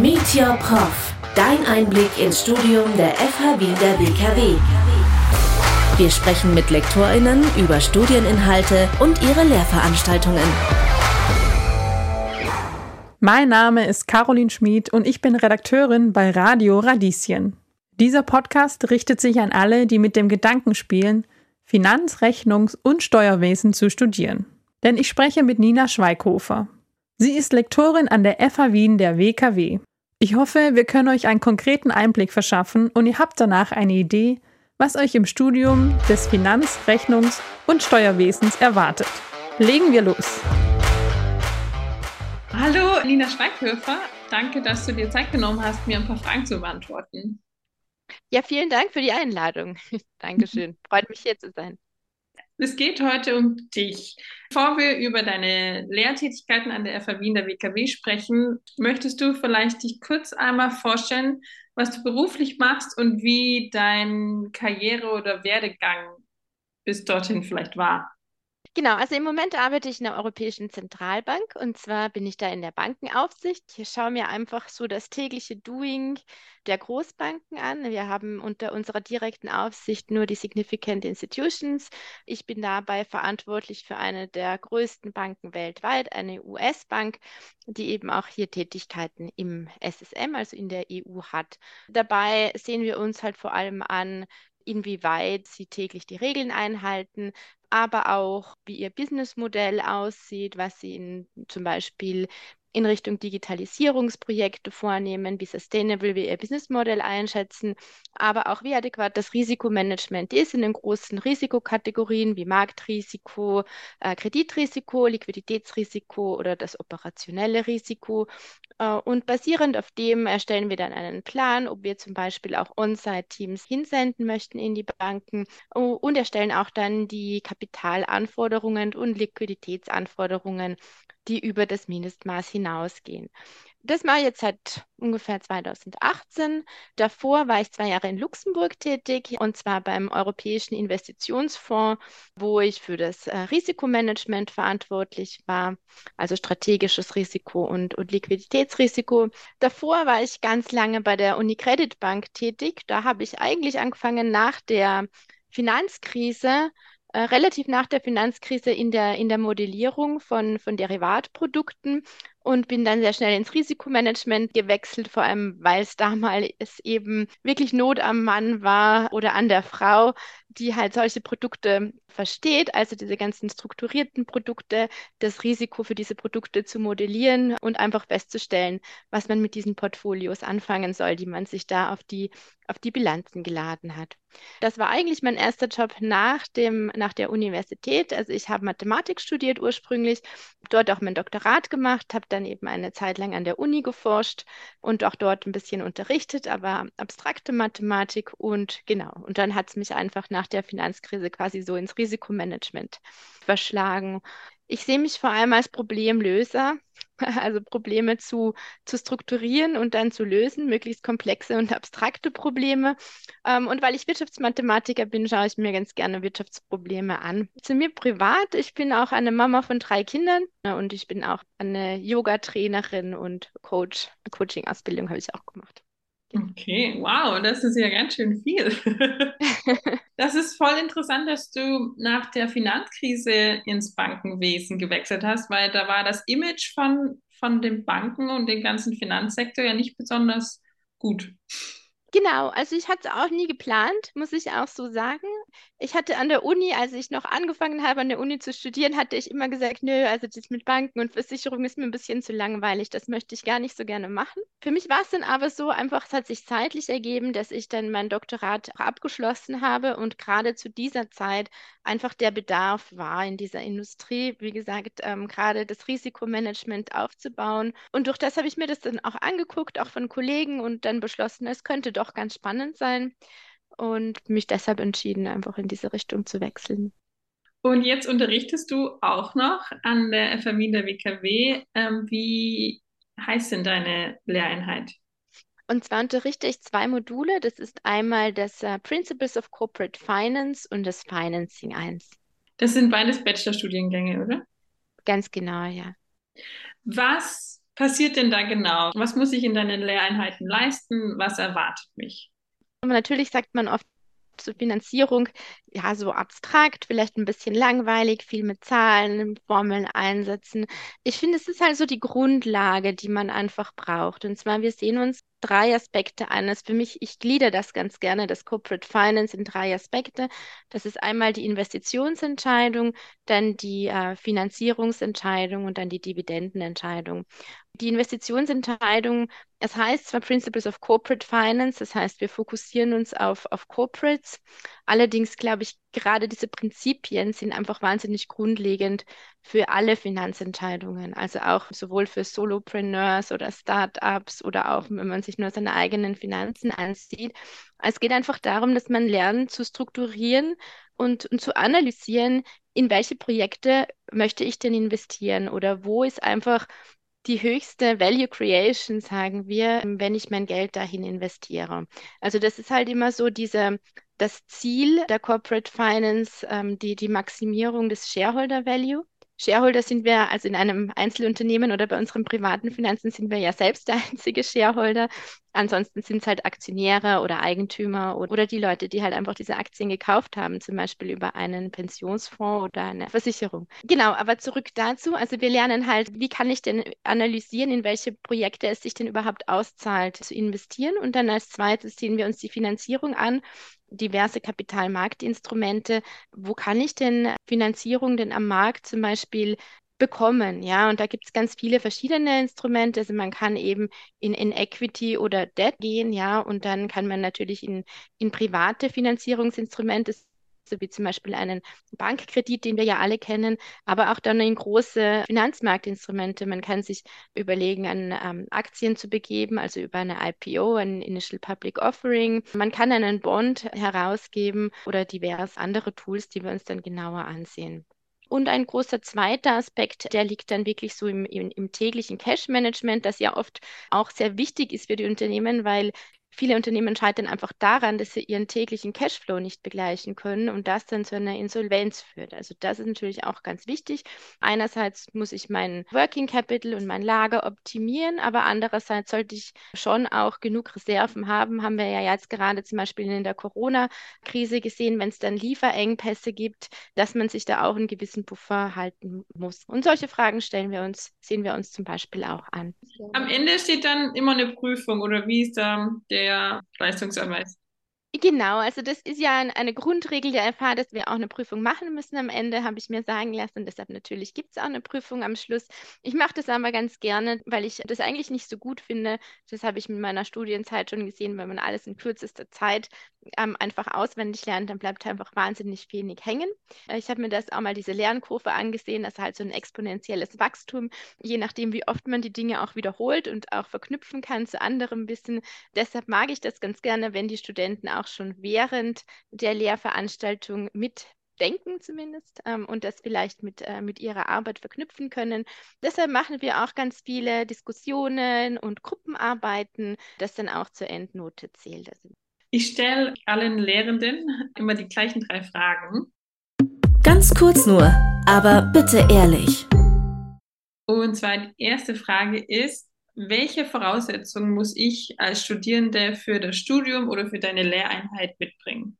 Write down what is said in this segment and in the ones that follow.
Meet Your Prof. Dein Einblick ins Studium der FH Wien der WKW. Wir sprechen mit LektorInnen über Studieninhalte und ihre Lehrveranstaltungen. Mein Name ist Caroline Schmid und ich bin Redakteurin bei Radio Radieschen. Dieser Podcast richtet sich an alle, die mit dem Gedanken spielen, Finanz-, Rechnungs- und Steuerwesen zu studieren. Denn ich spreche mit Nina Schweighofer. Sie ist Lektorin an der FH Wien der WKW. Ich hoffe, wir können euch einen konkreten Einblick verschaffen und ihr habt danach eine Idee, was euch im Studium des Finanz-, Rechnungs- und Steuerwesens erwartet. Legen wir los! Hallo, Nina Schweighöfer. Danke, dass du dir Zeit genommen hast, mir ein paar Fragen zu beantworten. Ja, vielen Dank für die Einladung. Dankeschön. Freut mich, hier zu sein. Es geht heute um dich. Bevor wir über deine Lehrtätigkeiten an der FA Wien der WKW sprechen, möchtest du vielleicht dich kurz einmal vorstellen, was du beruflich machst und wie dein Karriere- oder Werdegang bis dorthin vielleicht war? Genau, also im Moment arbeite ich in der Europäischen Zentralbank und zwar bin ich da in der Bankenaufsicht. Ich schaue mir einfach so das tägliche Doing der Großbanken an. Wir haben unter unserer direkten Aufsicht nur die Significant Institutions. Ich bin dabei verantwortlich für eine der größten Banken weltweit, eine US-Bank, die eben auch hier Tätigkeiten im SSM, also in der EU hat. Dabei sehen wir uns halt vor allem an, inwieweit sie täglich die Regeln einhalten, aber auch, wie ihr Businessmodell aussieht, was sie in, zum Beispiel in Richtung Digitalisierungsprojekte vornehmen, wie sustainable wir ihr Businessmodell einschätzen, aber auch wie adäquat das Risikomanagement ist in den großen Risikokategorien wie Marktrisiko, äh, Kreditrisiko, Liquiditätsrisiko oder das operationelle Risiko. Äh, und basierend auf dem erstellen wir dann einen Plan, ob wir zum Beispiel auch On-Site-Teams hinsenden möchten in die Banken und erstellen auch dann die Kapitalanforderungen und Liquiditätsanforderungen die über das Mindestmaß hinausgehen. Das mache ich jetzt seit ungefähr 2018. Davor war ich zwei Jahre in Luxemburg tätig und zwar beim Europäischen Investitionsfonds, wo ich für das äh, Risikomanagement verantwortlich war, also strategisches Risiko und, und Liquiditätsrisiko. Davor war ich ganz lange bei der Unicredit Bank tätig. Da habe ich eigentlich angefangen nach der Finanzkrise äh, relativ nach der Finanzkrise in der, in der Modellierung von, von Derivatprodukten und bin dann sehr schnell ins Risikomanagement gewechselt, vor allem weil es damals eben wirklich Not am Mann war oder an der Frau, die halt solche Produkte versteht, also diese ganzen strukturierten Produkte, das Risiko für diese Produkte zu modellieren und einfach festzustellen, was man mit diesen Portfolios anfangen soll, die man sich da auf die, auf die Bilanzen geladen hat. Das war eigentlich mein erster Job nach, dem, nach der Universität. Also ich habe Mathematik studiert ursprünglich, dort auch mein Doktorat gemacht, habe dann eben eine Zeit lang an der Uni geforscht und auch dort ein bisschen unterrichtet, aber abstrakte Mathematik und genau. Und dann hat es mich einfach nach der Finanzkrise quasi so ins Risikomanagement verschlagen. Ich sehe mich vor allem als Problemlöser, also Probleme zu, zu strukturieren und dann zu lösen, möglichst komplexe und abstrakte Probleme. Ähm, und weil ich Wirtschaftsmathematiker bin, schaue ich mir ganz gerne Wirtschaftsprobleme an. Zu mir privat, ich bin auch eine Mama von drei Kindern äh, und ich bin auch eine Yoga-Trainerin und Coach. Coaching-Ausbildung habe ich auch gemacht. Okay, wow, das ist ja ganz schön viel. voll interessant, dass du nach der Finanzkrise ins Bankenwesen gewechselt hast, weil da war das Image von, von den Banken und dem ganzen Finanzsektor ja nicht besonders gut. Genau, also ich hatte es auch nie geplant, muss ich auch so sagen. Ich hatte an der Uni, als ich noch angefangen habe, an der Uni zu studieren, hatte ich immer gesagt, nö, also das mit Banken und Versicherung ist mir ein bisschen zu langweilig, das möchte ich gar nicht so gerne machen. Für mich war es dann aber so einfach, es hat sich zeitlich ergeben, dass ich dann mein Doktorat abgeschlossen habe und gerade zu dieser Zeit einfach der Bedarf war in dieser Industrie, wie gesagt, ähm, gerade das Risikomanagement aufzubauen. Und durch das habe ich mir das dann auch angeguckt, auch von Kollegen und dann beschlossen, es könnte doch ganz spannend sein und mich deshalb entschieden, einfach in diese Richtung zu wechseln. Und jetzt unterrichtest du auch noch an der FMI der WKW. Ähm, wie heißt denn deine Lehreinheit? Und zwar unterrichte ich zwei Module. Das ist einmal das uh, Principles of Corporate Finance und das Financing 1. Das sind beides Bachelorstudiengänge, oder? Ganz genau, ja. Was passiert denn da genau? Was muss ich in deinen Lehreinheiten leisten? Was erwartet mich? Aber natürlich sagt man oft zur Finanzierung, ja, so abstrakt, vielleicht ein bisschen langweilig, viel mit Zahlen, Formeln einsetzen. Ich finde, es ist halt so die Grundlage, die man einfach braucht. Und zwar, wir sehen uns drei Aspekte an. Das für mich, ich glieder das ganz gerne, das Corporate Finance in drei Aspekte. Das ist einmal die Investitionsentscheidung, dann die äh, Finanzierungsentscheidung und dann die Dividendenentscheidung. Die Investitionsentscheidung, es heißt zwar Principles of Corporate Finance, das heißt, wir fokussieren uns auf, auf Corporates. Allerdings glaube ich, gerade diese Prinzipien sind einfach wahnsinnig grundlegend für alle Finanzentscheidungen. Also auch sowohl für Solopreneurs oder Startups oder auch, wenn man sich nur seine eigenen Finanzen ansieht. Es geht einfach darum, dass man lernt zu strukturieren und, und zu analysieren, in welche Projekte möchte ich denn investieren oder wo ist einfach die höchste Value Creation, sagen wir, wenn ich mein Geld dahin investiere. Also das ist halt immer so diese, das Ziel der Corporate Finance, ähm, die, die Maximierung des Shareholder Value. Shareholder sind wir, also in einem Einzelunternehmen oder bei unseren privaten Finanzen sind wir ja selbst der einzige Shareholder. Ansonsten sind es halt Aktionäre oder Eigentümer oder, die Leute, die halt einfach diese Aktien gekauft haben, zum Beispiel über einen Pensionsfonds oder eine Versicherung. Genau, aber zurück dazu. Also wir lernen halt, wie kann ich denn analysieren, in welche Projekte es sich denn überhaupt auszahlt zu investieren. Und dann als zweites sehen wir uns die Finanzierung an diverse Kapitalmarktinstrumente. Wo kann ich denn Finanzierung denn am Markt zum Beispiel bekommen? Ja, und da gibt es ganz viele verschiedene Instrumente. Also man kann eben in, in Equity oder Debt gehen, ja, und dann kann man natürlich in, in private Finanzierungsinstrumente so wie zum Beispiel einen Bankkredit, den wir ja alle kennen, aber auch dann in große Finanzmarktinstrumente. Man kann sich überlegen, an ähm, Aktien zu begeben, also über eine IPO, ein Initial Public Offering. Man kann einen Bond herausgeben oder divers andere Tools, die wir uns dann genauer ansehen. Und ein großer zweiter Aspekt, der liegt dann wirklich so im, im, im täglichen Cash-Management, das ja oft auch sehr wichtig ist für die Unternehmen, weil Viele Unternehmen scheitern einfach daran, dass sie ihren täglichen Cashflow nicht begleichen können und das dann zu einer Insolvenz führt. Also das ist natürlich auch ganz wichtig. Einerseits muss ich mein Working Capital und mein Lager optimieren, aber andererseits sollte ich schon auch genug Reserven haben. Haben wir ja jetzt gerade zum Beispiel in der Corona-Krise gesehen, wenn es dann Lieferengpässe gibt, dass man sich da auch einen gewissen Puffer halten muss. Und solche Fragen stellen wir uns, sehen wir uns zum Beispiel auch an. Am Ende steht dann immer eine Prüfung oder wie ist da der der Leistungserweis. Genau, also das ist ja eine Grundregel der FH, dass wir auch eine Prüfung machen müssen am Ende, habe ich mir sagen lassen. Deshalb natürlich gibt es auch eine Prüfung am Schluss. Ich mache das aber ganz gerne, weil ich das eigentlich nicht so gut finde. Das habe ich in meiner Studienzeit schon gesehen, wenn man alles in kürzester Zeit ähm, einfach auswendig lernt, dann bleibt einfach wahnsinnig wenig hängen. Ich habe mir das auch mal diese Lernkurve angesehen, das ist halt so ein exponentielles Wachstum, je nachdem, wie oft man die Dinge auch wiederholt und auch verknüpfen kann zu anderem Wissen. Deshalb mag ich das ganz gerne, wenn die Studenten auch schon während der Lehrveranstaltung mit denken zumindest ähm, und das vielleicht mit, äh, mit ihrer Arbeit verknüpfen können. Deshalb machen wir auch ganz viele Diskussionen und Gruppenarbeiten, das dann auch zur Endnote zählt. Also ich stelle allen Lehrenden immer die gleichen drei Fragen. Ganz kurz nur, aber bitte ehrlich. Und zwar die erste Frage ist, welche Voraussetzungen muss ich als Studierende für das Studium oder für deine Lehreinheit mitbringen?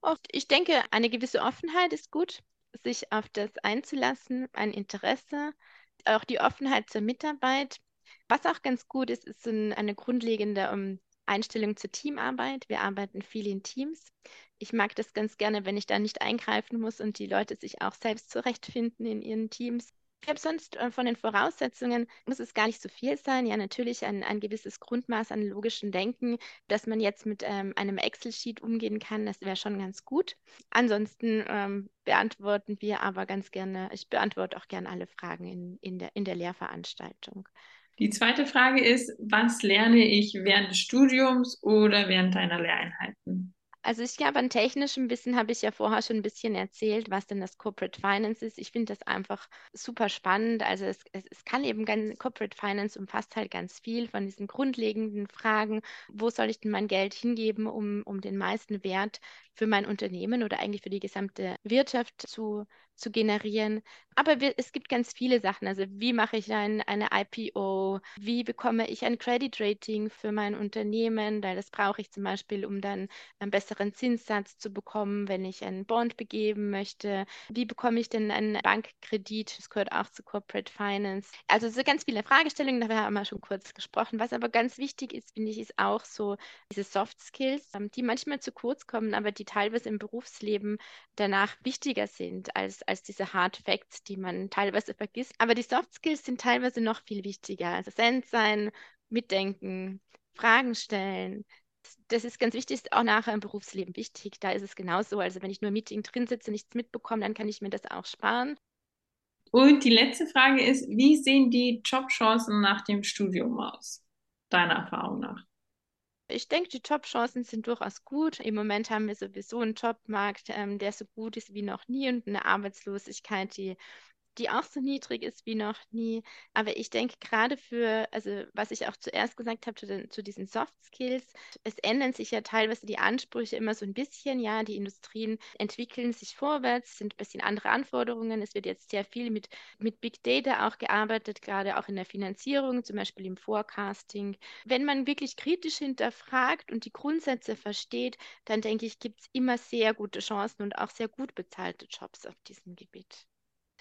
Oft, ich denke, eine gewisse Offenheit ist gut, sich auf das einzulassen, ein Interesse, auch die Offenheit zur Mitarbeit. Was auch ganz gut ist, ist eine grundlegende um, Einstellung zur Teamarbeit. Wir arbeiten viel in Teams. Ich mag das ganz gerne, wenn ich da nicht eingreifen muss und die Leute sich auch selbst zurechtfinden in ihren Teams. Ich habe sonst äh, von den Voraussetzungen, muss es gar nicht so viel sein. Ja, natürlich ein, ein gewisses Grundmaß an logischem Denken, dass man jetzt mit ähm, einem Excel-Sheet umgehen kann, das wäre schon ganz gut. Ansonsten ähm, beantworten wir aber ganz gerne, ich beantworte auch gerne alle Fragen in, in, der, in der Lehrveranstaltung. Die zweite Frage ist, was lerne ich während des Studiums oder während deiner Lehreinheiten? Also ich glaube, an technischem Wissen habe ich ja vorher schon ein bisschen erzählt, was denn das Corporate Finance ist. Ich finde das einfach super spannend. Also es, es, es, kann eben ganz, Corporate Finance umfasst halt ganz viel von diesen grundlegenden Fragen. Wo soll ich denn mein Geld hingeben, um, um den meisten Wert für mein Unternehmen oder eigentlich für die gesamte Wirtschaft zu zu generieren. Aber wir, es gibt ganz viele Sachen. Also wie mache ich ein, eine IPO? Wie bekomme ich ein Credit Rating für mein Unternehmen? Weil das brauche ich zum Beispiel, um dann einen besseren Zinssatz zu bekommen, wenn ich einen Bond begeben möchte. Wie bekomme ich denn einen Bankkredit? Das gehört auch zu Corporate Finance. Also so ganz viele Fragestellungen, da haben wir schon kurz gesprochen. Was aber ganz wichtig ist, finde ich, ist auch so diese Soft Skills, ähm, die manchmal zu kurz kommen, aber die teilweise im Berufsleben danach wichtiger sind als, als diese Hard Facts, die man teilweise vergisst. Aber die Soft Skills sind teilweise noch viel wichtiger. Also Send sein, mitdenken, Fragen stellen. Das ist ganz wichtig, ist auch nachher im Berufsleben wichtig. Da ist es genauso. Also wenn ich nur im Meeting drin sitze, nichts mitbekomme, dann kann ich mir das auch sparen. Und die letzte Frage ist, wie sehen die Jobchancen nach dem Studium aus, deiner Erfahrung nach? Ich denke, die Jobchancen sind durchaus gut. Im Moment haben wir sowieso einen Jobmarkt, ähm, der so gut ist wie noch nie und eine Arbeitslosigkeit, die die auch so niedrig ist wie noch nie. Aber ich denke gerade für, also was ich auch zuerst gesagt habe zu, den, zu diesen Soft Skills, es ändern sich ja teilweise die Ansprüche immer so ein bisschen. Ja, die Industrien entwickeln sich vorwärts, sind ein bisschen andere Anforderungen. Es wird jetzt sehr viel mit, mit Big Data auch gearbeitet, gerade auch in der Finanzierung, zum Beispiel im Forecasting. Wenn man wirklich kritisch hinterfragt und die Grundsätze versteht, dann denke ich, gibt es immer sehr gute Chancen und auch sehr gut bezahlte Jobs auf diesem Gebiet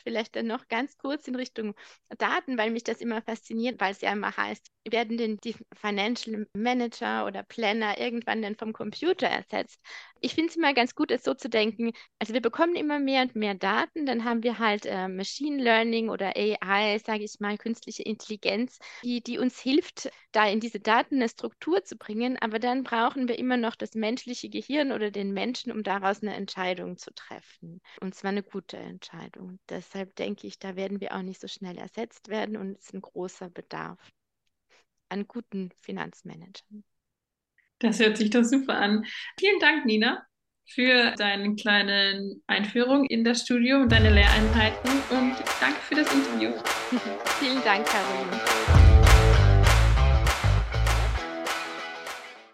vielleicht dann noch ganz kurz in Richtung Daten, weil mich das immer fasziniert, weil es ja immer heißt, werden denn die Financial Manager oder Planner irgendwann dann vom Computer ersetzt? Ich finde es immer ganz gut, es so zu denken. Also wir bekommen immer mehr und mehr Daten, dann haben wir halt äh, Machine Learning oder AI, sage ich mal, künstliche Intelligenz, die, die uns hilft, da in diese Daten eine Struktur zu bringen. Aber dann brauchen wir immer noch das menschliche Gehirn oder den Menschen, um daraus eine Entscheidung zu treffen. Und zwar eine gute Entscheidung. Deshalb denke ich, da werden wir auch nicht so schnell ersetzt werden und es ist ein großer Bedarf an guten Finanzmanagern. Das hört sich doch super an. Vielen Dank, Nina, für deine kleine Einführung in das Studium und deine Lehreinheiten und danke für das Interview. Vielen Dank, Caroline.